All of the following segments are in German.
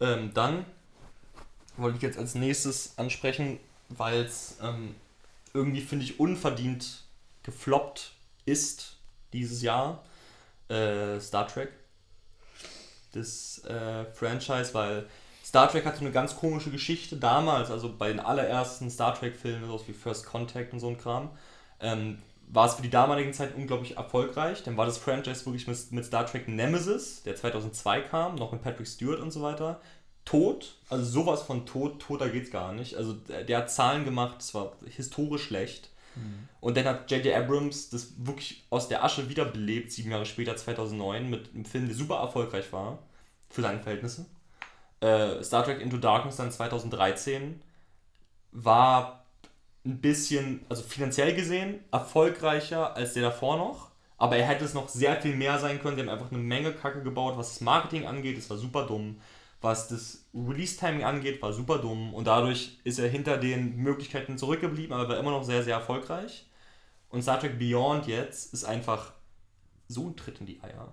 Ähm, dann wollte ich jetzt als nächstes ansprechen, weil es ähm, irgendwie, finde ich, unverdient gefloppt ist dieses Jahr. Äh, Star Trek. Das äh, Franchise, weil Star Trek hatte eine ganz komische Geschichte damals, also bei den allerersten Star Trek-Filmen, so wie First Contact und so ein Kram. Ähm, war es für die damaligen Zeit unglaublich erfolgreich. Dann war das Franchise wirklich mit, mit Star Trek Nemesis, der 2002 kam, noch mit Patrick Stewart und so weiter, tot. Also sowas von tot, toter geht's gar nicht. Also der, der hat Zahlen gemacht, das war historisch schlecht. Mhm. Und dann hat J.J. Abrams das wirklich aus der Asche wiederbelebt, sieben Jahre später, 2009, mit einem Film, der super erfolgreich war, für seine Verhältnisse. Äh, Star Trek Into Darkness dann 2013 war ein bisschen, also finanziell gesehen, erfolgreicher als der davor noch. Aber er hätte es noch sehr viel mehr sein können. Die haben einfach eine Menge Kacke gebaut, was das Marketing angeht. Es war super dumm. Was das Release-Timing angeht, war super dumm. Und dadurch ist er hinter den Möglichkeiten zurückgeblieben, aber war immer noch sehr, sehr erfolgreich. Und Star Trek Beyond jetzt ist einfach so ein Tritt in die Eier.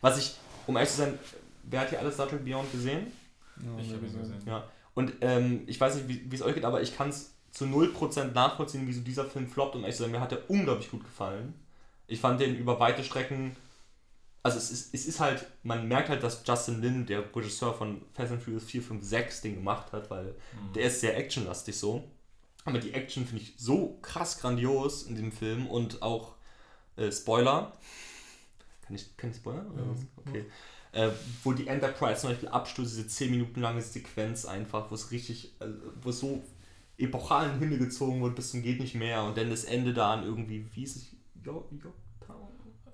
Was ich, um ehrlich zu sein, wer hat hier alles Star Trek Beyond gesehen? Ja, ich habe ihn gesehen. Ja. Und ähm, ich weiß nicht, wie es euch geht, aber ich kann es zu 0% nachvollziehen, wieso dieser Film floppt. Und ehrlich zu sein, mir hat er unglaublich gut gefallen. Ich fand den über weite Strecken. Also es ist, es ist halt, man merkt halt, dass Justin Lin, der Regisseur von Fast and Furious 4, 5, 6, den gemacht hat, weil mhm. der ist sehr actionlastig so. Aber die Action finde ich so krass grandios in dem Film und auch äh, Spoiler. Kann ich, kann ich spoilern? Mhm. Okay. Äh, wo die Enterprise zum Beispiel abstößt, diese 10 Minuten lange Sequenz einfach, wo es richtig, äh, wo es so epochalen Himmel gezogen wird bis zum geht nicht mehr und dann das Ende da an irgendwie, wie ist es? Yorktown?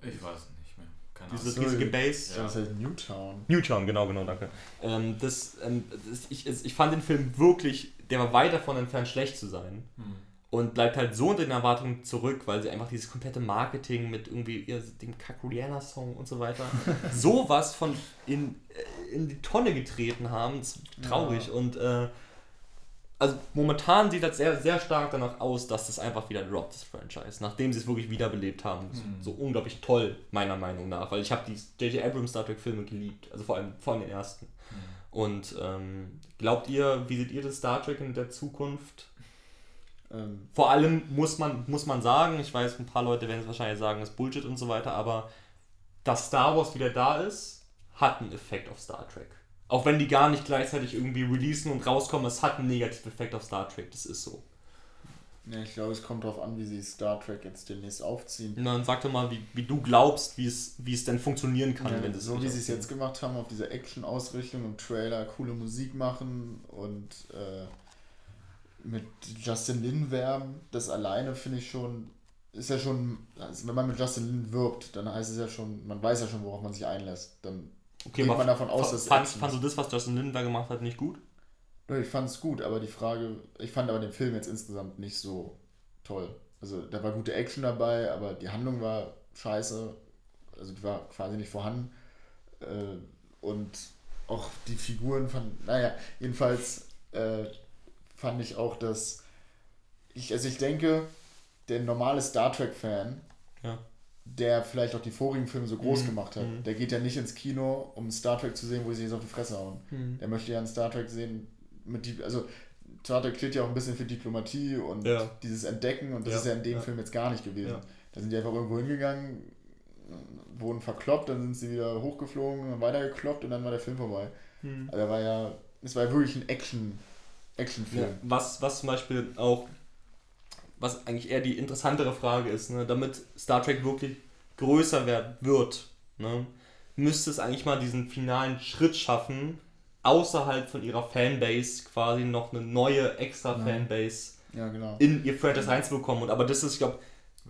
Ich weiß nicht mehr. Keine Dieses riesige Base. Ja. Das heißt Newtown. Newtown, genau, genau, danke. Ähm, das, ähm, das, ich, ich fand den Film wirklich, der war weit davon entfernt, schlecht zu sein. Hm. Und bleibt halt so unter den Erwartungen zurück, weil sie einfach dieses komplette Marketing mit irgendwie ja, dem Kakuriana-Song und so weiter sowas von in, äh, in die Tonne getreten haben. Das ist traurig. Ja. Und äh, also momentan sieht das sehr, sehr stark danach aus, dass das einfach wieder droppt, das Franchise, nachdem sie es wirklich wiederbelebt haben. Mhm. So unglaublich toll, meiner Meinung nach, weil ich habe die J.J. Abrams Star Trek Filme geliebt, also vor allem, vor allem den ersten. Mhm. Und ähm, glaubt ihr, wie seht ihr das Star Trek in der Zukunft? Ähm. Vor allem muss man, muss man sagen, ich weiß, ein paar Leute werden es wahrscheinlich sagen, das ist Bullshit und so weiter, aber dass Star Wars wieder da ist, hat einen Effekt auf Star Trek. Auch wenn die gar nicht gleichzeitig irgendwie releasen und rauskommen, es hat einen negativen Effekt auf Star Trek, das ist so. Ja, ich glaube, es kommt darauf an, wie sie Star Trek jetzt demnächst aufziehen. Na, dann sag doch mal, wie, wie du glaubst, wie es, wie es denn funktionieren kann, ja, wenn das So wie sie es jetzt gemacht haben, auf diese Action-Ausrichtung im Trailer, coole Musik machen und äh, mit Justin Lin werben, das alleine finde ich schon, ist ja schon, also wenn man mit Justin Lin wirbt, dann heißt es ja schon, man weiß ja schon, worauf man sich einlässt. Dann Okay, geht man davon aus, dass fand, fandst du das, was Justin Lin da gemacht hat, nicht gut? Ich fand es gut, aber die Frage, ich fand aber den Film jetzt insgesamt nicht so toll. Also da war gute Action dabei, aber die Handlung war scheiße, also die war quasi nicht vorhanden. Äh, und auch die Figuren fand, naja, jedenfalls äh, fand ich auch, dass ich, also ich denke, der normale Star Trek-Fan ja der vielleicht auch die vorigen Filme so groß mhm. gemacht hat. Mhm. Der geht ja nicht ins Kino, um Star Trek zu sehen, wo sie jetzt auf die Fresse hauen. Mhm. Der möchte ja einen Star Trek sehen mit die, also Star Trek steht ja auch ein bisschen für Diplomatie und ja. dieses Entdecken und das ja. ist ja in dem ja. Film jetzt gar nicht gewesen. Da sind die einfach irgendwo hingegangen, wurden verkloppt, dann sind sie wieder hochgeflogen und weitergekloppt und dann war der Film vorbei. Mhm. Also war ja, es war ja wirklich ein Action, Actionfilm. Was, was zum Beispiel auch was eigentlich eher die interessantere Frage ist, ne? damit Star Trek wirklich größer werden wird, ne? müsste es eigentlich mal diesen finalen Schritt schaffen, außerhalb von ihrer Fanbase quasi noch eine neue extra Fanbase ja, genau. in ihr Franchise reinzubekommen. Und aber das ist, ich glaube,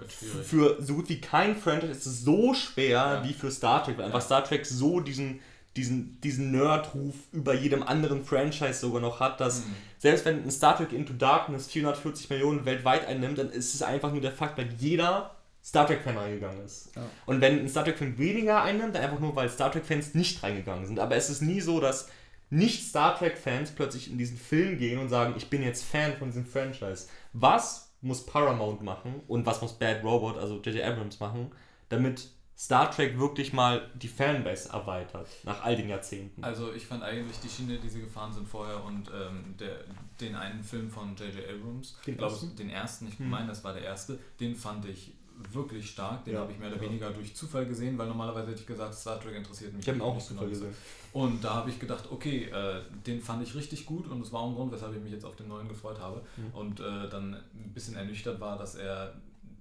für so gut wie kein Franchise ist es so schwer ja. wie für Star Trek, weil einfach Star Trek so diesen diesen, diesen Nerd-Ruf über jedem anderen Franchise sogar noch hat, dass mhm. selbst wenn ein Star Trek Into Darkness 440 Millionen weltweit einnimmt, dann ist es einfach nur der Fakt, weil jeder Star Trek-Fan reingegangen ist. Ja. Und wenn ein Star Trek-Fan weniger einnimmt, dann einfach nur, weil Star Trek-Fans nicht reingegangen sind. Aber es ist nie so, dass nicht Star Trek-Fans plötzlich in diesen Film gehen und sagen, ich bin jetzt Fan von diesem Franchise. Was muss Paramount machen und was muss Bad Robot, also J.J. Abrams machen, damit Star Trek wirklich mal die Fanbase erweitert, nach all den Jahrzehnten. Also ich fand eigentlich die Schiene, die sie gefahren sind vorher und ähm, der, den einen Film von J.J. Abrams, Den glaub, ersten? den ersten, ich Hm. meine, das war der erste, den fand ich wirklich stark. Den Ja, habe ich mehr oder ja. weniger durch Zufall gesehen, weil normalerweise hätte ich gesagt, Star Trek interessiert mich. ich habe ihn auch nicht aus Zufall genau. gesehen. Und da habe ich gedacht, okay, äh, den fand ich richtig gut und das war auch ein Grund, weshalb ich mich jetzt auf den neuen gefreut habe. Mhm. Und äh, dann ein bisschen ernüchtert war, dass er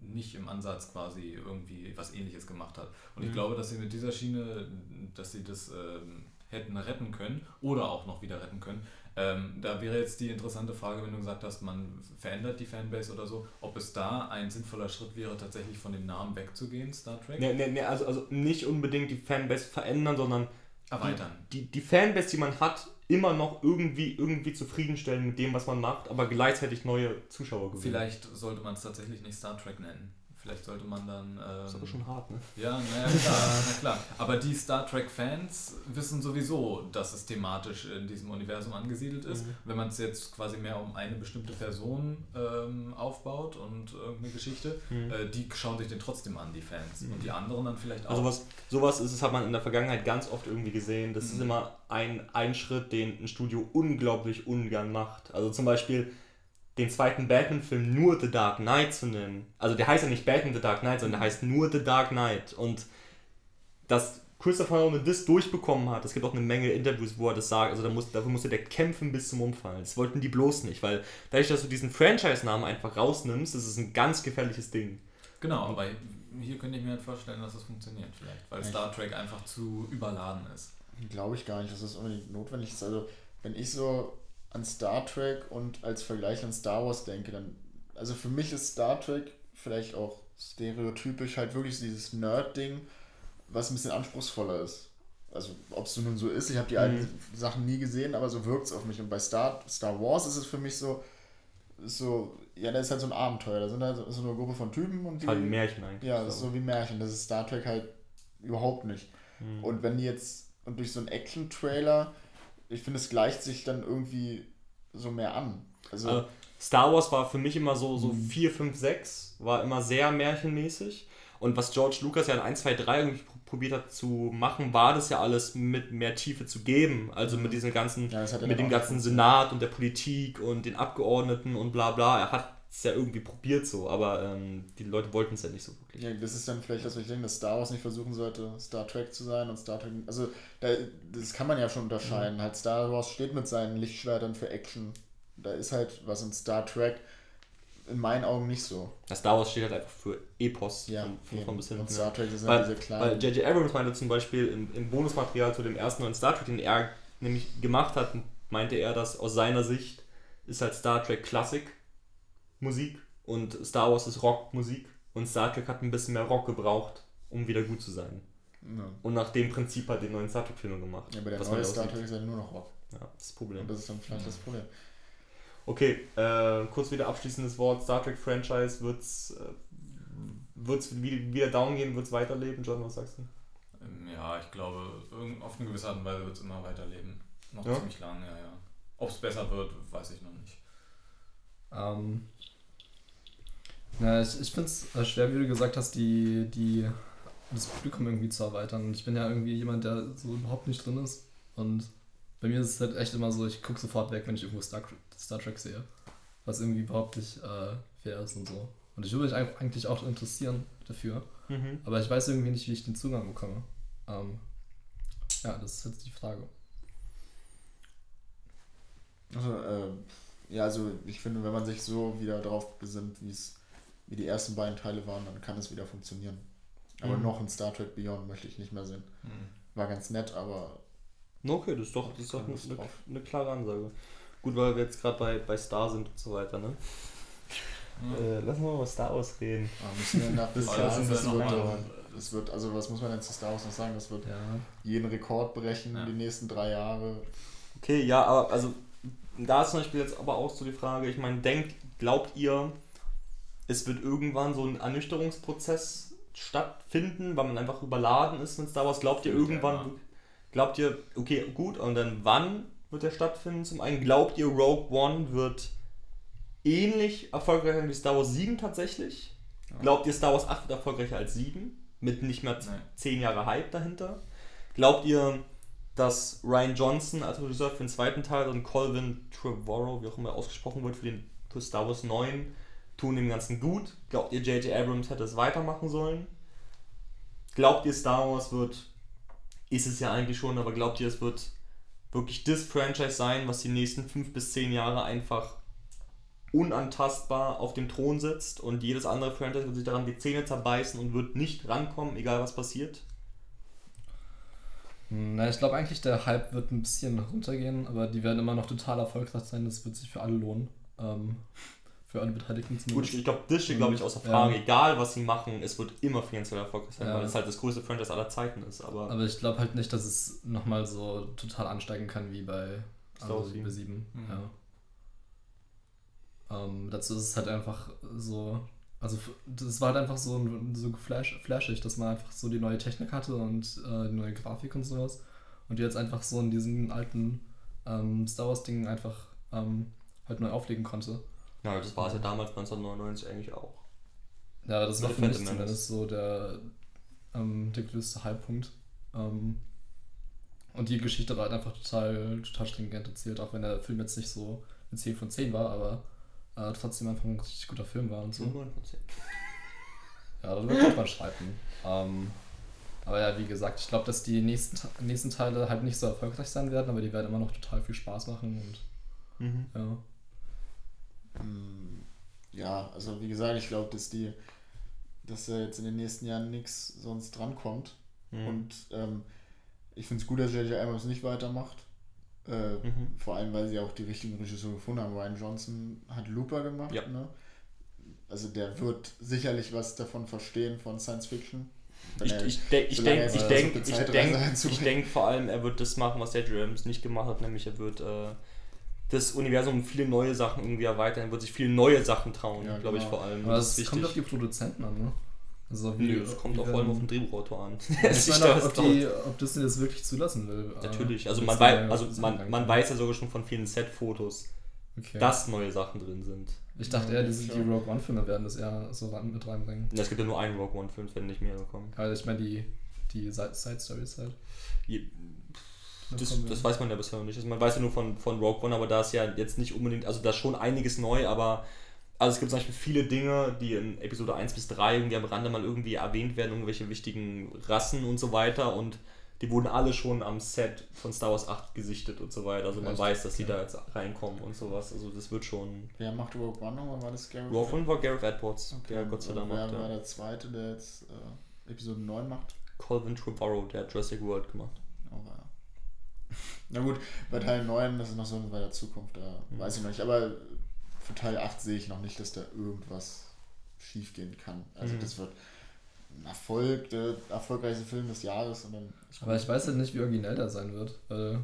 nicht im Ansatz quasi irgendwie was ähnliches gemacht hat. Und ich Mhm. glaube, dass sie mit dieser Schiene, dass sie das ähm, hätten retten können oder auch noch wieder retten können. Ähm, da wäre jetzt die interessante Frage, wenn du gesagt hast, man verändert die Fanbase oder so, ob es da ein sinnvoller Schritt wäre, tatsächlich von dem Namen wegzugehen, Star Trek? Nee, nee, nee, also, also nicht unbedingt die Fanbase verändern, sondern Erweitern. die, die Fanbase, die man hat, immer noch irgendwie, irgendwie zufriedenstellen mit dem, was man macht, aber gleichzeitig neue Zuschauer gewinnen. Vielleicht sollte man es tatsächlich nicht Star Trek nennen. Vielleicht sollte man dann. Ähm, Das ist aber schon hart, ne? Ja, naja, klar, na klar. Aber die Star Trek-Fans wissen sowieso, dass es thematisch in diesem Universum angesiedelt ist. Mhm. Wenn man es jetzt quasi mehr um eine bestimmte Person ähm, aufbaut und irgendeine Geschichte, Mhm. äh, die schauen sich den trotzdem an, die Fans. Mhm. Und die anderen dann vielleicht auch. Also was, sowas ist, das hat man in der Vergangenheit ganz oft irgendwie gesehen. Das ist Mhm. immer ein, ein Schritt, den ein Studio unglaublich ungern macht. Also zum Beispiel den zweiten Batman-Film nur The Dark Knight zu nennen. Also der heißt ja nicht Batman The Dark Knight, sondern der heißt nur The Dark Knight. Und dass Christopher Nolan das durchbekommen hat, es gibt auch eine Menge Interviews, wo er das sagt, also da muss, dafür musste der kämpfen bis zum Umfallen. Das wollten die bloß nicht, weil dadurch, dass du diesen Franchise-Namen einfach rausnimmst, das ist ein ganz gefährliches Ding. genau, aber hier könnte ich mir halt vorstellen, dass das funktioniert vielleicht, weil Echt? Star Trek einfach zu überladen ist. Glaube ich gar nicht, dass das unbedingt notwendig ist. Also, wenn ich so an Star Trek und als Vergleich an Star Wars denke, dann, also für mich ist Star Trek vielleicht auch stereotypisch halt wirklich dieses Nerd-Ding, was ein bisschen anspruchsvoller ist. Also, ob es so nun so ist, ich habe die alten Sachen nie gesehen, aber so wirkt es auf mich. Und bei Star, Star Wars ist es für mich so, so, ja, da ist halt so ein Abenteuer. Da sind halt so eine Gruppe von Typen und die. Halt ein Märchen eigentlich. Ja, das ist so wie Märchen. Das ist Star Trek halt überhaupt nicht. Mhm. Und wenn die jetzt, und durch so einen Action-Trailer, ich finde, es gleicht sich dann irgendwie so mehr an. Also, Also, Star Wars war für mich immer so, so Mhm. 4, 5, 6, war immer sehr märchenmäßig. Und was George Lucas ja in 1, 2, 3 irgendwie pr- probiert hat zu machen, war das ja alles mit mehr Tiefe zu geben. Also mit diesem ganzen, Mhm. ja, mit dem ganzen Senat und der Politik und den Abgeordneten und bla bla. Er hat es ja irgendwie probiert so, aber ähm, die Leute wollten es ja nicht so wirklich. Ja, das ist dann vielleicht das, was ich denke, dass Star Wars nicht versuchen sollte, Star Trek zu sein und Star Trek. Also, da, das kann man ja schon unterscheiden. Halt, Star Wars steht mit seinen Lichtschwertern für Action. Da ist halt was in Star Trek in meinen Augen nicht so. Das Star Wars steht halt einfach für Epos Ja, von, von, bis hin. und ja. Star Trek sind Weil- halt diese kleinen. Weil J.J. Abrams meinte zum Beispiel im, im Bonusmaterial zu dem ersten neuen Star Trek, den er nämlich gemacht hat, meinte er, dass aus seiner Sicht ist halt Star Trek Klassik Musik und Star Wars ist Rockmusik und Star Trek hat ein bisschen mehr Rock gebraucht, um wieder gut zu sein. ja. Und nach dem Prinzip hat den neuen Star Trek Filme gemacht. ja, aber der was neue Star. Trek ist ja nur noch Rock. Ja, das ist das Problem. Und das ist dann vielleicht das Problem. Okay, äh, kurz wieder abschließendes Wort. Star Trek Franchise wird's, äh, wird's wieder, down gehen, wird's weiterleben? John, was sagst du? Ähm, Ja, ich glaube, auf eine gewisse Art und Weise wird es immer weiterleben. Noch Ja? ziemlich lang, ja, ja. Ob es besser wird, weiß ich noch nicht. Ähm, na, ich, ich finde es schwer, wie du gesagt hast, die, die, das Publikum irgendwie zu erweitern. Und ich bin ja irgendwie jemand, der so überhaupt nicht drin ist. Und bei mir ist es halt echt immer so, ich gucke sofort weg, wenn ich irgendwo Star, Star Trek sehe. Was irgendwie überhaupt nicht äh, fair ist und so. Und ich würde mich eig- eigentlich auch interessieren dafür. Mhm. Aber ich weiß irgendwie nicht, wie ich den Zugang bekomme. Ähm, ja, das ist jetzt die Frage. Also, äh, ja, also ich finde, wenn man sich so wieder drauf besinnt, wie es wie die ersten beiden Teile waren, dann kann es wieder funktionieren. Aber Mhm. noch ein Star Trek Beyond möchte ich nicht mehr sehen. War ganz nett, aber Okay, das ist doch, das ist doch eine, eine, drauf. eine klare Ansage. Gut, weil wir jetzt gerade bei, bei Star sind und so weiter, ne? Äh, lassen wir mal über Star Wars reden. ah, müssen wir nach Das wird. Das wird, also was muss man denn zu Star Wars noch sagen? Das wird Ja. jeden Rekord brechen, Ja. die nächsten drei Jahre. Okay, ja, aber also da ist zum Beispiel jetzt aber auch so die Frage, ich meine, denkt, glaubt ihr, es wird irgendwann so ein Ernüchterungsprozess stattfinden, weil man einfach überladen ist mit Star Wars? Glaubt ihr irgendwann, glaubt ihr, okay, gut, und dann wann wird der stattfinden? Zum einen, glaubt ihr, Rogue One wird ähnlich erfolgreich sein wie Star Wars 7 tatsächlich? Glaubt ihr, Star Wars 8 wird erfolgreicher als 7? mit nicht mehr Nein. 10 Jahre Hype dahinter. Glaubt ihr, dass Ryan Johnson als Regisseur für den zweiten Teil und Colvin Trevorrow, wie auch immer er ausgesprochen wird, für, den, für Star Wars 9 tun dem Ganzen gut? Glaubt ihr, J.J. Abrams hätte es weitermachen sollen? Glaubt ihr, Star Wars wird, ist es ja eigentlich schon, aber glaubt ihr, es wird wirklich das Franchise sein, was die nächsten 5 bis 10 Jahre einfach unantastbar auf dem Thron sitzt und jedes andere Franchise wird sich daran die Zähne zerbeißen und wird nicht rankommen, egal was passiert? Na, ich glaube eigentlich, der Hype wird ein bisschen runtergehen, aber die werden immer noch total erfolgreich sein. Das wird sich für alle lohnen. Ähm, für alle Beteiligten Gut, zumindest. ich glaube, das steht, glaube ich, außer Frage. Egal, was sie machen, es wird immer finanziell erfolgreich sein, Ja. weil es halt das größte Franchise aller Zeiten ist. Aber, aber ich glaube halt nicht, dass es nochmal so total ansteigen kann wie bei Star also Wars wie bei 7. Mhm. Ja. Ähm, dazu ist es halt einfach so. Also das war halt einfach so, so flash, flashig, dass man einfach so die neue Technik hatte und äh, die neue Grafik und sowas. Und die jetzt einfach so in diesen alten ähm, Star Wars-Dingen einfach ähm, halt neu auflegen konnte. ja, das war es ja damals 1999 eigentlich auch. Ja, das war für mich zumindest so der, ähm, der größte Hypepunkt. Ähm, und die Geschichte war halt einfach total, total stringent erzählt, auch wenn der Film jetzt nicht so eine 10 von 10 war, aber äh, trotzdem einfach ein richtig guter Film war und so. So 9 von 10. Ja, darüber kann man streiten. Ähm, aber ja, wie gesagt, ich glaube, dass die nächsten, Te- nächsten Teile halt nicht so erfolgreich sein werden, aber die werden immer noch total viel Spaß machen und Mhm. ja. Mm, Ja, also wie gesagt, ich glaube, dass die, dass da jetzt in den nächsten Jahren nichts sonst drankommt. Mhm. Und ähm, ich finde es gut, dass J.J. Abrams nicht weitermacht. Äh, Mhm. Vor allem, weil sie auch die richtigen Regisseure gefunden haben. Ryan Johnson hat Looper gemacht. Ja. Ne? Also der wird sicherlich was davon verstehen von Science Fiction. Ich, er- ich, de ich denke ich denk, ich denk, ich denk vor allem, er wird das machen, was J.J. Abrams nicht gemacht hat, nämlich er wird äh, das Universum um viele neue Sachen irgendwie erweitern, er wird sich viele neue Sachen trauen, Ja, glaube ich genau. vor allem. Aber Das ist kommt auf die Produzenten an, ne? Also Nö, es kommt wie auch vor allem auf den Drehbuchautor an. Ich meine, auch, ob, die, ob Disney das wirklich zulassen will. äh, Natürlich, also man, wei also man, man weiß ja sogar schon von vielen Set-Fotos, Okay. dass neue Sachen drin sind. ich dachte Ja, eher, diese, die. Rogue One-Filme werden das eher so mit reinbringen. Und es gibt ja nur einen Rogue One-Film, es werden nicht mehrere kommen. Aber ich meine, die, die Side- Side-Stories halt. Je- Da Das, das weiß man ja bisher noch nicht. Also man weiß ja nur von, von Rogue One, aber da ist ja jetzt nicht unbedingt, also da ist schon einiges neu, aber also es gibt zum Beispiel viele Dinge, die in Episode 1 bis 3 irgendwie am Rande mal irgendwie erwähnt werden, irgendwelche wichtigen Rassen und so weiter und die wurden alle schon am Set von Star Wars 8 gesichtet und so weiter. Also man Echt? weiß, dass die Ja. da jetzt reinkommen und sowas. Also das wird schon. Wer macht Rogue One nochmal? War das Gareth? Rogue One war Gareth Edwards, Okay, der Gott sei Dank und wer macht. war der zweite, der jetzt äh, Episode 9 macht? Colvin Trevorrow, der hat Jurassic World gemacht. Oh, ja. Na gut, bei Teil 9, das ist noch so in weiter Zukunft, da Mhm. weiß ich noch nicht. Aber für Teil 8 sehe ich noch nicht, dass da irgendwas schief gehen kann. Also Mhm. das wird ein Erfolg, der erfolgreichste Film des Jahres. Und dann Aber ich weiß halt nicht, wie originell der sein wird, weil.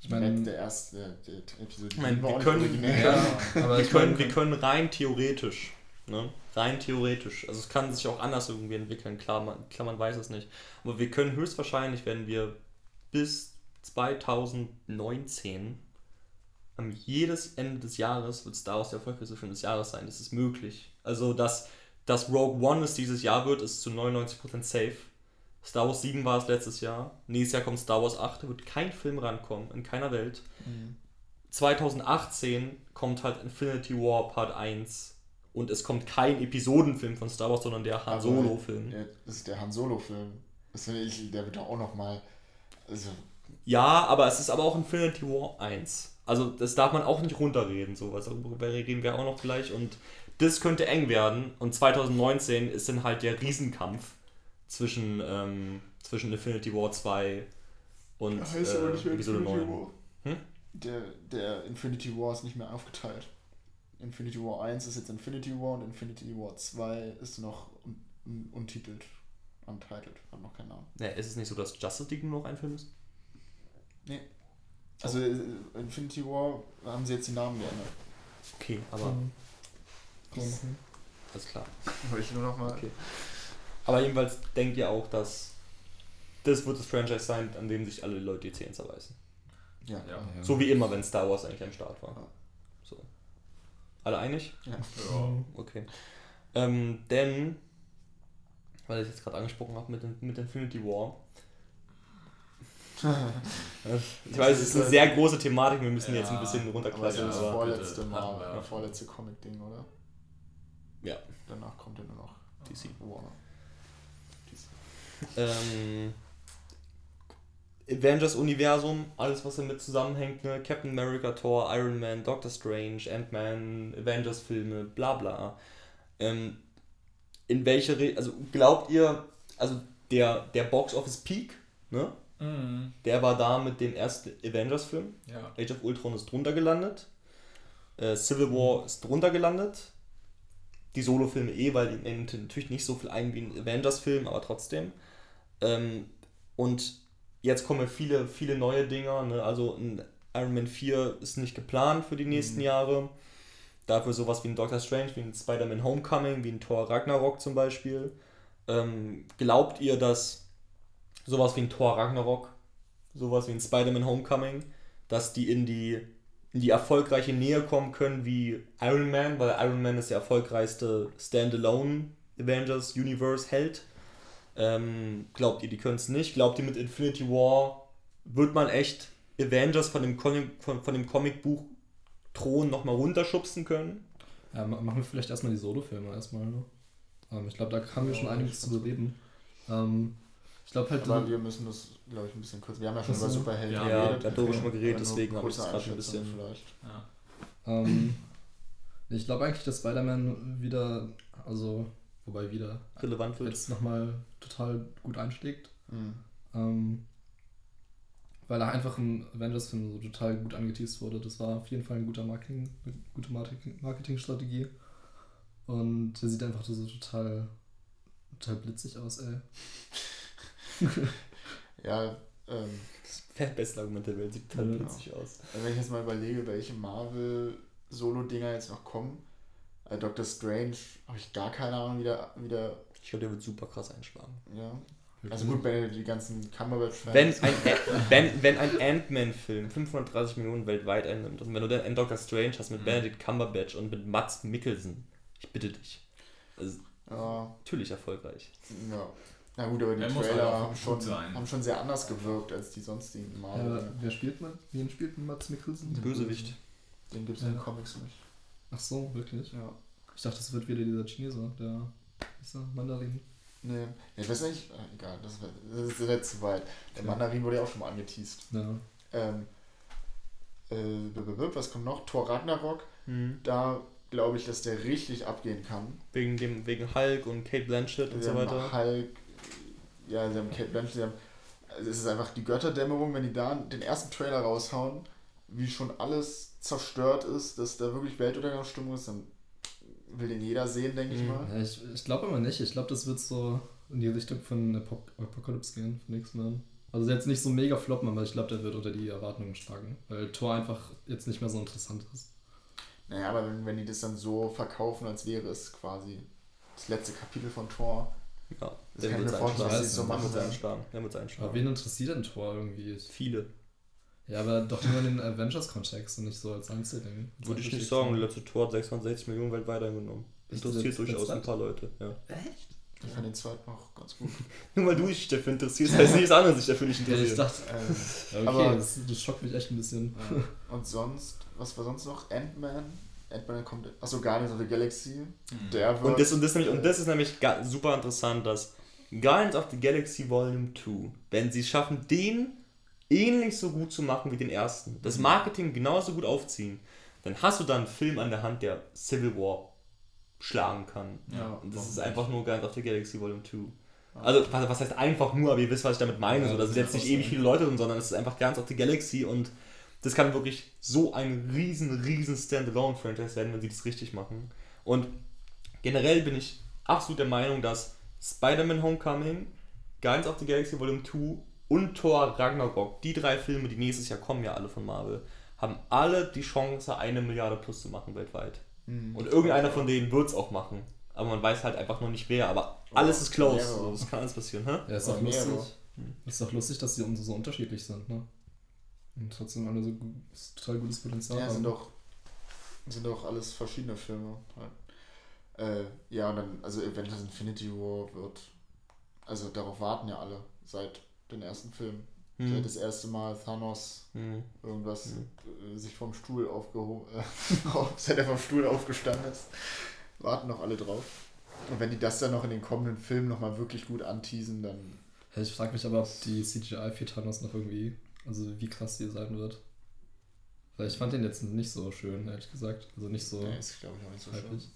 Ich meine, der erste, der, der Episode Ich meine, wir können- originell. Ja, aber wir, können, wir können rein theoretisch, ne? Rein theoretisch. Also es kann sich auch anders irgendwie entwickeln, klar man, klar, man weiß es nicht. Aber wir können höchstwahrscheinlich, wenn wir bis 2019 am jedes Ende des Jahres wird Star Wars der erfolgreichste Film des Jahres sein. Das ist möglich. Also, dass, dass Rogue One es dieses Jahr wird, ist zu 99% safe. Star Wars 7 war es letztes Jahr. Nächstes Jahr kommt Star Wars 8. Da wird kein Film rankommen, in keiner Welt. Mhm. 2018 kommt halt Infinity War Part 1 und es kommt kein Episodenfilm von Star Wars, sondern der Han Solo-Film. Das ist der Han Solo-Film. Der wird auch nochmal. Also, Ja, aber es ist aber auch Infinity War 1. Also das darf man auch nicht runterreden, sowas. Darüber reden wir auch noch gleich. Und das könnte eng werden. Und 2019 ist dann halt der Riesenkampf zwischen, ähm, zwischen Infinity War 2 und heißt aber nicht äh, mehr Episode Infinity 9. War. Hm? Der, der Infinity War ist nicht mehr aufgeteilt. Infinity War 1 ist jetzt Infinity War und Infinity War 2 ist noch un un untitelt. Untitled, hat noch keinen Namen. Ja, ist es nicht so, dass Justice League nur noch ein Film ist? Also äh, Infinity War haben sie jetzt die Namen geändert. Okay, aber Mhm. alles klar. Wollte ich nur noch mal. Okay. Aber jedenfalls denkt ihr auch, dass das wird das Franchise sein, an dem sich alle Leute die Zähne zerbeißen. Ja. Ja. Ja. So wie immer, wenn Star Wars eigentlich am Start war. Ja. So. Alle einig? Ja. Okay. Ähm, denn weil ich jetzt gerade angesprochen habe mit, mit Infinity War. Ich weiß, es ist eine sehr große Thematik, wir müssen Ja, jetzt ein bisschen Aber das ist das vorletzte Mal, ja. vorletzte Comic-Ding, oder? Ja. Danach kommt ja nur noch DC. Warner. ähm, Avengers-Universum, alles was damit zusammenhängt, ne? Captain America, Thor, Iron Man, Doctor Strange, Ant-Man, Avengers-Filme, bla bla. Ähm, in welche, Re also glaubt ihr, also der, der Box Office Peak, ne? Mhm. Der war da mit dem ersten Avengers-Film. Ja. Age of Ultron ist drunter gelandet. Äh, Civil War ist drunter gelandet. Die Solo-Filme eh, weil die nehmen natürlich nicht so viel ein wie ein Avengers-Film, aber trotzdem. Ähm, und jetzt kommen viele, viele neue Dinger. Ne? Also ein Iron Man 4 ist nicht geplant für die nächsten Mhm. Jahre. Dafür sowas wie ein Doctor Strange, wie ein Spider-Man Homecoming, wie ein Thor Ragnarok zum Beispiel. Ähm, glaubt ihr, dass sowas wie ein Thor Ragnarok, sowas wie ein Spider-Man Homecoming, dass die in die in die erfolgreiche Nähe kommen können wie Iron Man, weil Iron Man ist der erfolgreichste Standalone Avengers Universe Held. Ähm, glaubt ihr, die können es nicht? Glaubt ihr, mit Infinity War wird man echt Avengers von dem, Comic, von, von dem Comicbuch Thron nochmal runterschubsen können? Ja, ma- machen wir vielleicht erstmal die Solo-Filme erstmal. Ne? Ähm, ich glaube, da haben wir Ja, schon einiges zu bereden. Ähm, ich glaube halt, Aber wir müssen das, glaube ich, ein bisschen kurz. Wir haben ja schon über. Superhelden Ja, Ja, geredet. da darüber schon mal geredet, deswegen habe ich das gerade ein bisschen Vielleicht. Ja. ähm, ich glaube eigentlich, dass Spider-Man wieder, also, wobei wieder, relevant wird. jetzt nochmal total gut einschlägt. Mhm. Ähm, weil er einfach im Avengers-Film so total gut angeteased wurde. Das war auf jeden Fall ein guter Marketing, eine gute Marketing- Marketingstrategie. Und der sieht einfach so total, total blitzig aus, ey. Ja, ähm, Das beste Argument der Welt, sieht total Ja. witzig aus. also wenn ich jetzt mal überlege, welche Marvel-Solo-Dinger jetzt noch kommen. Äh, Doctor Strange habe ich gar keine Ahnung, wie der, wie der Ich glaube, der wird super krass einschlagen. ja. Also gut, wenn die ganzen Cumberbatch-Fans. Wenn ein, wenn, wenn ein Ant-Man-Film 530 Millionen weltweit einnimmt und wenn du dann einen Doctor Strange hast mit Mhm. Benedict Cumberbatch und mit Mats Mikkelsen, ich bitte dich. Also, Ja, natürlich erfolgreich. ja. Na gut, aber die Er muss Trailer halt haben, schon, sein. haben schon sehr anders gewirkt als die sonstigen Ja, Marvel. aber wer spielt man? Wen spielt Mats Mikkelsen? Den Bösewicht. Den gibt es in den Ja. Comics nicht. Ach so, wirklich? Ja. Ich dachte, das wird wieder dieser Chinese, der dieser Mandarin. Nee, ja, ich weiß nicht, äh, egal, das, das ist jetzt zu weit. Der Okay. Mandarin wurde ja auch schon mal angeteased. Ja. Ähm, äh, was kommt noch? Thor Ragnarok. Mhm. Da glaube ich, dass der richtig abgehen kann. Wegen, dem, wegen Hulk und Kate Blanchett und so weiter. Hulk, ja, sie haben Kate Blanchett, sie haben, also es ist einfach die Götterdämmerung, wenn die da den ersten Trailer raushauen, wie schon alles zerstört ist, dass da wirklich Weltuntergangsstimmung ist, dann will den jeder sehen, denke ich Mhm. mal. ja ich ich glaube aber nicht. Ich glaube, das wird so in die Richtung von Apok Apocalypse gehen, von X-Men. Also jetzt nicht so mega floppen, aber ich glaube, der wird unter die Erwartungen schlagen. Weil Thor einfach jetzt nicht mehr so interessant ist. Naja, aber wenn, wenn die das dann so verkaufen, als wäre es quasi das letzte Kapitel von Thor, Ja, Das der kann ich wird mir vorstellen, dass einschlagen. sie es so machen wird einschlagen. Wird Aber einschlagen. wen interessiert denn Thor irgendwie? Viele. ja, aber doch nur in den Avengers-Kontext und nicht so als Einzelding. Würde ich nicht sagen, der letzte Tor hat 660 Millionen weltweit eingenommen. Interessiert durchaus ein paar Leute. Ja. Echt? ich fand den zweiten auch ganz gut. Nur weil du dich dafür interessierst, heißt nicht, dass andere sich dafür nicht Ja, ich interessieren. dachte, ähm, okay, Aber- das, das schockt mich echt ein bisschen. ja. Und sonst, was war sonst noch? Ant-Man? Ant-Man kommt, achso, Guardians of the Galaxy. Mhm. Der wird, Und das, und, das nämlich, und das ist nämlich super interessant, dass Guardians of the Galaxy Volume 2, wenn sie es schaffen, den ähnlich so gut zu machen wie den ersten, das Marketing genauso gut aufziehen, dann hast du da einen Film an der Hand, der Civil War schlagen kann. Ja, Und das ist einfach nur Guardians of the Galaxy Volume 2. Ja. Also, was, heißt einfach nur, aber ihr wisst, was ich damit meine. Ja, so, da das sind jetzt nicht ewig viele Leute drin, sondern es ist einfach Guardians of the Galaxy und das kann wirklich so ein riesen, riesen Standalone-Franchise werden, wenn sie das richtig machen. Und generell bin ich absolut der Meinung, dass Spider-Man Homecoming, Guardians of the Galaxy Volume 2 und Thor Ragnarok, die drei Filme, die nächstes Jahr kommen, ja alle von Marvel, haben alle die Chance, eine Milliarde plus zu machen weltweit. Mhm. Und irgendeiner von denen wird es auch machen. Aber man weiß halt einfach noch nicht wer. Aber alles ist close. mehrere. So, das kann alles passieren, hä? Ja, ist auch mehrere. lustig. Ist doch lustig, dass die so so unterschiedlich sind, ne? Und trotzdem alle so total gutes Potenzial. Ja, haben. sind doch, sind doch alles verschiedene Filme. Halt. Äh, ja, und dann, also Avengers Infinity War wird Also darauf warten ja alle seit den ersten Film. Hm. Seit das erste Mal Thanos Hm. irgendwas äh, sich vom Stuhl aufgehoben, äh, seit er vom Stuhl aufgestanden ist, warten noch alle drauf. Und wenn die das dann noch in den kommenden Filmen nochmal wirklich gut anteasen, dann Ich frage mich aber, ob die CGI für Thanos noch irgendwie, also wie krass die sein wird. Weil ich fand den jetzt nicht so schön, ehrlich gesagt. Also nicht so nee, ist glaube ich auch nicht so schön. hypig.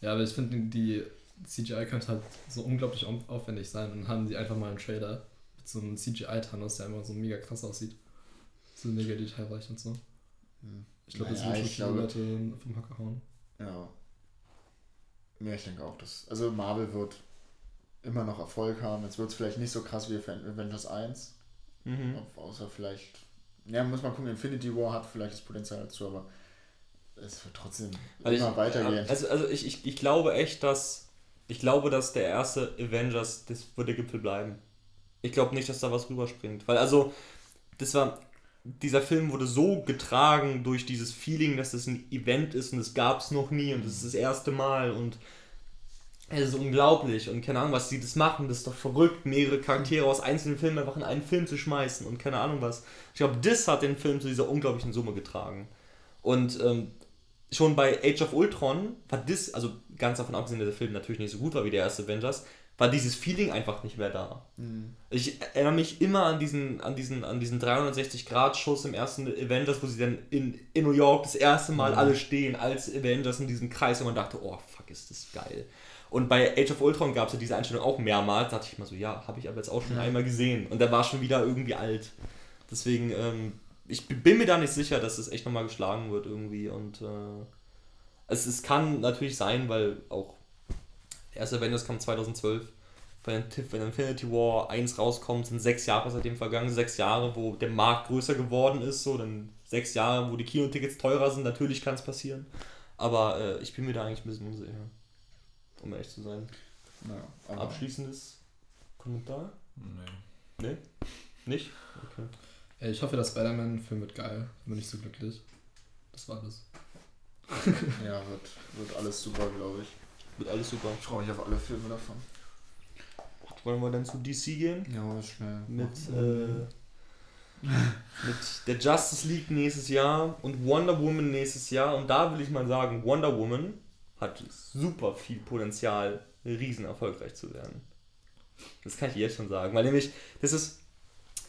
Ja, aber ich finde, die CGI könnte halt so unglaublich au- aufwendig sein. Und dann haben sie einfach mal einen Trailer mit so einem CGI-Thanos, der einfach so mega krass aussieht. So mega detailreich und so. Hm. Ich glaube, das Naja, wird schon ich viele glaube- Leute vom Hacker hauen. Ja. Ja, ich denke auch, dass. Also Marvel wird immer noch Erfolg haben. Jetzt wird es vielleicht nicht so krass wie Avengers 1. Mhm. Außer vielleicht. Ja, muss man gucken, Infinity War hat vielleicht das Potenzial dazu, aber es wird trotzdem Also immer ich, weitergehen. Also, also ich, ich, ich glaube echt, dass. Ich glaube, dass der erste Avengers, das wird der Gipfel bleiben. Ich glaube nicht, dass da was rüberspringt. Weil also, das war. Dieser Film wurde so getragen durch dieses Feeling, dass das ein Event ist und das gab es noch nie und das ist das erste Mal und es ist unglaublich und keine Ahnung, was sie das machen, das ist doch verrückt, mehrere Charaktere aus einzelnen Filmen einfach in einen Film zu schmeißen und keine Ahnung was. Ich glaube, das hat den Film zu dieser unglaublichen Summe getragen. Und ähm, schon bei Age of Ultron war das, also ganz davon abgesehen, dass der Film natürlich nicht so gut war wie der erste Avengers, war dieses Feeling einfach nicht mehr da. Mhm. Ich erinnere mich immer an diesen, an diesen, an diesen 360-Grad-Schuss im ersten Avengers, wo sie dann in, in New York das erste Mal alle stehen als Avengers in diesem Kreis und man dachte, oh fuck, ist das geil. Und bei Age of Ultron gab es ja diese Einstellung auch mehrmals, da dachte ich immer so, ja, habe ich aber jetzt auch schon einmal gesehen. Und der war schon wieder irgendwie alt. Deswegen, ähm, ich bin mir da nicht sicher, dass es echt nochmal geschlagen wird irgendwie. Und äh, es, es kann natürlich sein, weil auch der erste Avengers kam 2012. Wenn, wenn Infinity War 1 rauskommt, sind sechs Jahre seitdem vergangen. Sechs Jahre, wo der Markt größer geworden ist. So, dann sechs Jahre, wo die Kinotickets teurer sind. Natürlich kann es passieren. Aber äh, ich bin mir da eigentlich ein bisschen unsicher. Um ehrlich zu sein. Ja, aber Abschließendes Kommentar? Nee. Nee? Nicht? Okay. Ey, ich hoffe, der Spider-Man-Film wird geil. Bin ich so glücklich. Das war alles. ja, wird, wird alles super, glaube ich. Wird alles super. Ich freue mich auf alle Filme davon. Wollen wir dann zu DC gehen? Ja, schnell. Mit, äh, mit der Justice League nächstes Jahr und Wonder Woman nächstes Jahr. Und da will ich mal sagen, Wonder Woman hat super viel Potenzial, riesen erfolgreich zu werden. Das kann ich jetzt schon sagen. Weil nämlich, das ist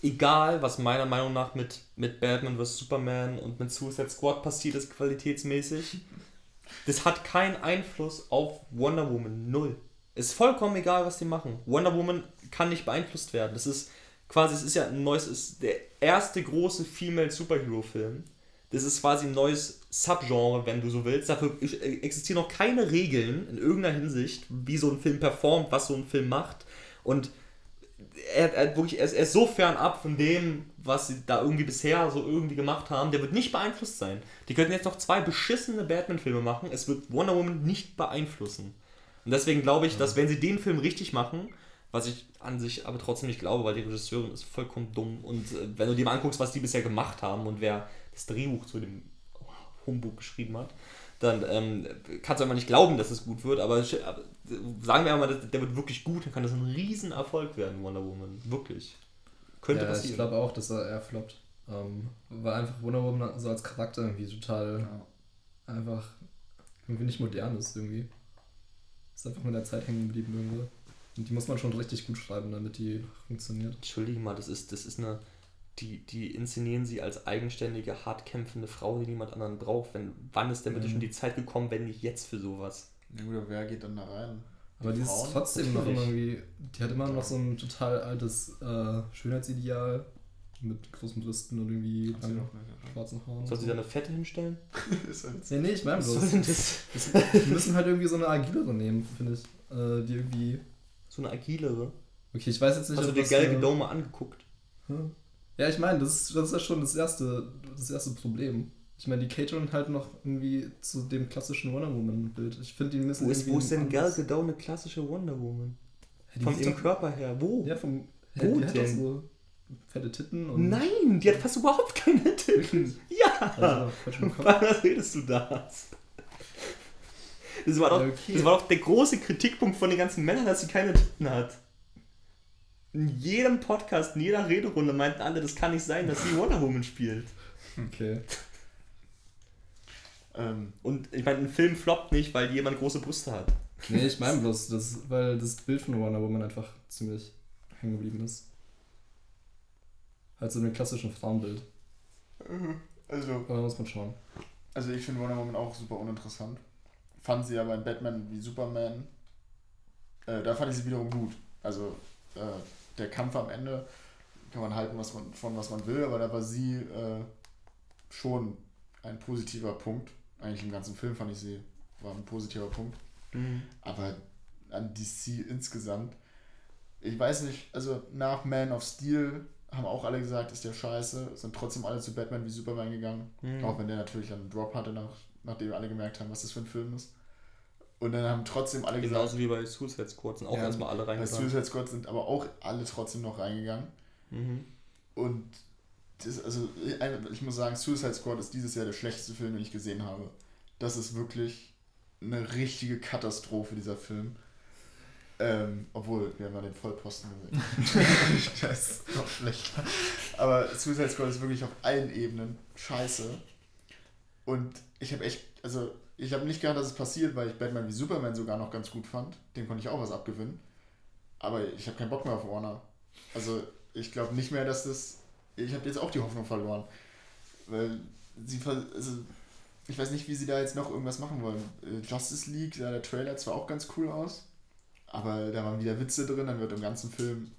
egal, was meiner Meinung nach mit, mit Batman vs. Superman und mit Suicide Squad passiert ist, qualitätsmäßig. Das hat keinen Einfluss auf Wonder Woman. Null. Ist vollkommen egal, was die machen. Wonder Woman kann nicht beeinflusst werden. Das ist quasi, es ist ja ein neues, es ist der erste große Female Superhero-Film. Das ist quasi ein neues Subgenre, wenn du so willst. Dafür existieren noch keine Regeln in irgendeiner Hinsicht, wie so ein Film performt, was so ein Film macht. Und er, er, wirklich, er, ist, er ist so fernab von dem, was sie da irgendwie bisher so irgendwie gemacht haben. Der wird nicht beeinflusst sein. Die könnten jetzt noch zwei beschissene Batman-Filme machen. Es wird Wonder Woman nicht beeinflussen. Und deswegen glaube ich, dass wenn sie den Film richtig machen, was ich an sich aber trotzdem nicht glaube, weil die Regisseurin ist vollkommen dumm. Und äh, wenn du dir mal anguckst, was die bisher gemacht haben und wer das Drehbuch zu dem Humbug geschrieben hat, dann ähm, kannst du einfach nicht glauben, dass es gut wird. Aber, sagen wir einmal, der der wird wirklich gut, dann kann das ein Riesenerfolg werden, Wonder Woman. Wirklich. Könnte ja, ich passieren. glaube auch, dass er eher floppt. Ähm, weil einfach Wonder Woman so als Charakter irgendwie total Ja. einfach irgendwie nicht modern ist irgendwie. Ist einfach mit der Zeit hängen geblieben irgendwo. Und die muss man schon richtig gut schreiben, damit die funktioniert. Entschuldige mal, das ist, das ist eine. Die, die inszenieren sie als eigenständige, hart kämpfende Frau, die niemand anderen braucht. Wenn, wann ist denn bitte Mhm. schon die Zeit gekommen, wenn nicht jetzt für sowas? Na gut, aber wer geht dann da rein? Aber die ist Frauen? trotzdem noch irgendwie, die hat immer noch so ein total altes äh, Schönheitsideal mit großen Brüsten und irgendwie langen schwarzen Haaren. Soll sie so. da eine Fette hinstellen? Ist halt- Nee, nee, ich meine bloß. Die müssen halt irgendwie so eine agilere nehmen, finde ich. Äh, die irgendwie. So eine agilere? Okay, ich weiß jetzt nicht, Hast du dir Gadot mal angeguckt? Hm. Ja, ich meine, das, ist- das ist ja schon das erste, das erste Problem. Ich meine, die cateren halt noch irgendwie zu dem klassischen Wonder Woman-Bild. Ich finde, die müssen Wo ist, wo ist denn Gal Gadot eine klassische Wonder Woman? Ja, Von ihrem Körper her. Wo? Ja, vom. Wo Wo die denn? so fette Titten und. Nein, die hat fast überhaupt keine Titten. Ja! Also, im Kopf. Was redest du da? Das war, doch, Ja, okay. das war doch der große Kritikpunkt von den ganzen Männern, dass sie keine Titten hat. In jedem Podcast, in jeder Rederunde meinten alle, das kann nicht sein, dass sie Wonder Woman spielt. Okay. Ähm, Und ich meine, ein Film floppt nicht, weil jemand große Brüste hat. Nee, ich meine bloß, das, weil das Bild von Wonder Woman einfach ziemlich hängen geblieben ist. Halt so ein klassischen Frauenbild. also, Aber da muss man schauen. also ich finde Wonder Woman auch super uninteressant. Fand sie aber in Batman wie Superman. Äh, da fand ich sie wiederum gut. Also äh, der Kampf am Ende kann man halten, was man, von was man will, aber da war sie äh, schon ein positiver Punkt. Eigentlich im ganzen Film fand ich sie war ein positiver Punkt. Aber an DC insgesamt, ich weiß nicht, also nach Man of Steel haben auch alle gesagt, ist der scheiße, sind trotzdem alle zu Batman wie Superman gegangen. Mhm. Auch wenn der natürlich einen Drop hatte, nach, nachdem alle gemerkt haben, was das für ein Film ist. Und dann haben trotzdem alle gesagt, Genauso wie bei Suicide Squad sind auch Ja, erstmal alle bei reingegangen. Suicide Squad sind aber auch alle trotzdem noch reingegangen. Mhm. Und das, also ich- ich muss sagen, Suicide Squad ist dieses Jahr der schlechteste Film, den ich gesehen habe. Das ist wirklich eine richtige Katastrophe, dieser Film. Ähm, obwohl, wir haben ja den Vollposten gesehen. das ist noch schlechter. Aber Suicide Squad ist wirklich auf allen Ebenen scheiße. Und ich habe echt, also ich habe nicht gedacht, dass es passiert, weil ich Batman wie Superman sogar noch ganz gut fand. Dem konnte ich auch was abgewinnen. Aber ich habe keinen Bock mehr auf Warner. Also ich glaube nicht mehr, dass das. Ich habe jetzt auch die Hoffnung verloren. Weil sie. Also, ich weiß nicht, wie sie da jetzt noch irgendwas machen wollen. Äh, Justice League, sah der Trailer zwar auch ganz cool aus, aber da waren wieder Witze drin, dann wird im ganzen Film.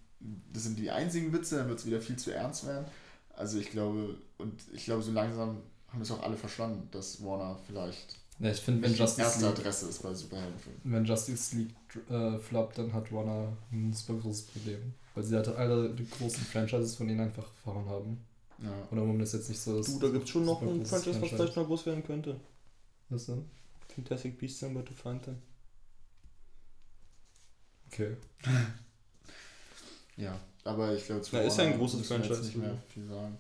Das sind die einzigen Witze, dann wird es wieder viel zu ernst werden. Also ich glaube, und ich glaube, so langsam haben es auch alle verstanden, dass Warner vielleicht Ja, ich finde, wenn Justice erste League, Adresse ist bei Superheldenfilmen. wenn Justice League äh, floppt, dann hat Warner ein super großes Problem. Weil sie halt alle die großen Franchises von ihnen einfach verhauen haben. Ja. Oder warum das jetzt nicht so ist. Du, da gibt es schon noch ein großes Franchise, was vielleicht noch groß werden könnte. Was denn? Fantastic Beasts and Where to Find Them. Okay. Ja, aber ich glaube, zu Na, ist ja ein großes Franchise, nicht mehr viel sagen.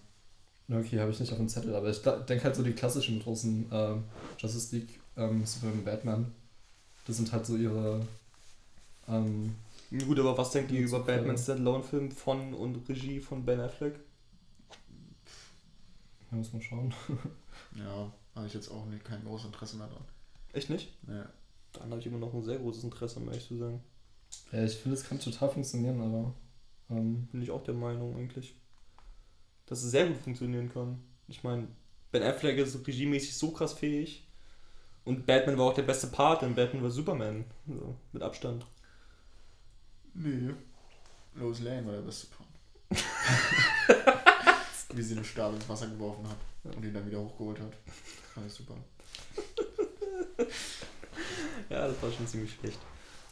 Okay, habe ich nicht auf dem Zettel, aber ich denke halt so die klassischen großen ähm, Justice League, ähm, Superman, Batman. Das sind halt so ihre. Ähm, Ja, Gut, aber was denkt ihr Ja, über. Batman Standalone-Film von und Regie von Ben Affleck? da muss man schauen. Ja, habe ich jetzt auch nicht, kein großes Interesse mehr dran. Echt nicht? Ja. Dann habe ich immer noch ein sehr großes Interesse, um ehrlich zu sagen. Ja, ich finde, es kann total funktionieren, aber. Ähm, Bin ich auch der Meinung eigentlich. Dass es sehr gut funktionieren kann. Ich meine, Ben Affleck ist regiemäßig so krass fähig. Und Batman war auch der beste Part, denn Batman war Superman. So, mit Abstand. Nee. Lois Lane war der beste Part. Wie sie den Stab ins Wasser geworfen hat und ihn dann wieder hochgeholt hat. Fand ich super. Ja, das war schon ziemlich schlecht.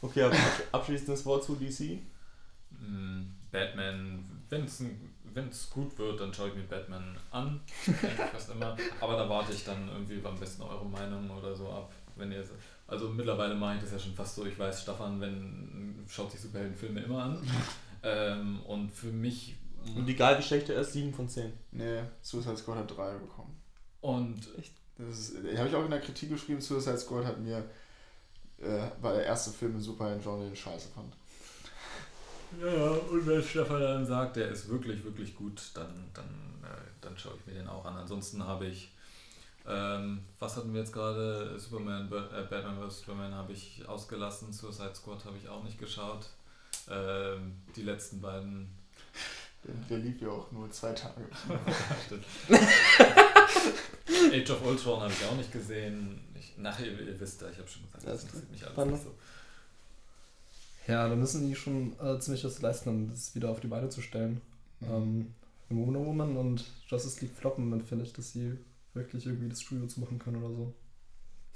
Okay, aber absch- abschließendes Wort zu DC. Mm, Batman, wenn es gut wird, dann schaue ich mir Batman an, fast immer. Aber da warte ich dann irgendwie am besten eure Meinung oder so ab. Wenn ihr, also mittlerweile mache ich das ja schon fast so, ich weiß, Staffan, wenn schaut sich Superheldenfilme immer an. ähm, und für mich Und egal wie schlecht er ist, 7 von 10. Nee, Suicide Squad hat 3 bekommen. und Das ist, habe ich auch in der Kritik geschrieben, Suicide Squad hat mir, äh, war der erste Film im Superhelden-Genre, den ich scheiße fand. Ja, und wenn Stefan dann sagt, der ist wirklich, wirklich gut, dann, dann, äh, dann schaue ich mir den auch an. Ansonsten habe ich, ähm, was hatten wir jetzt gerade? Superman, äh, Batman vs. Superman habe ich ausgelassen, Suicide Squad habe ich auch nicht geschaut. Ähm, die letzten beiden. Der, der lief ja auch nur zwei Tage. Age of Ultron habe ich auch nicht gesehen. Ich, nachher, ihr, wisst ja, ich habe schon gesagt, das Ja, interessiert mich alles nicht so. Ja, da müssen die schon äh, ziemlich was leisten, um das wieder auf die Beine zu stellen. Ähm, wenn Wonder Woman und Justice League floppen, dann finde ich, dass sie wirklich irgendwie das Studio zu machen können oder so.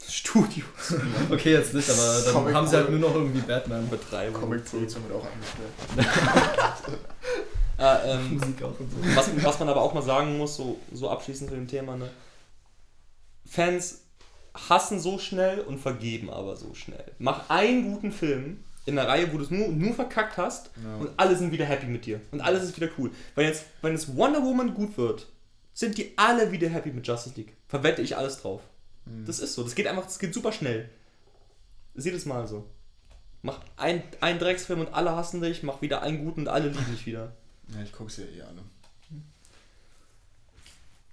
Studio. Okay, jetzt nicht, aber dann Comic haben sie halt nur noch irgendwie Batman. Betreibung. Comic-Produktion wird auch angestellt. Ah, ähm, Musik auch und so. was, was man aber auch mal sagen muss, so, so abschließend zu dem Thema, ne? Fans hassen so schnell und vergeben aber so schnell. Mach einen guten Film in einer Reihe, wo du es nur, nur verkackt hast Ja. und alle sind wieder happy mit dir. Und alles ist wieder cool. Weil jetzt, wenn jetzt Wonder Woman gut wird, sind die alle wieder happy mit Justice League. Verwette ich alles drauf. Mhm. Das ist so. Das geht einfach, das geht super schnell. Das ist jedes Mal so. Mach ein, ein Drecksfilm und alle hassen dich, mach wieder einen guten und alle lieben dich wieder. Ja, ich guck's ja eh alle.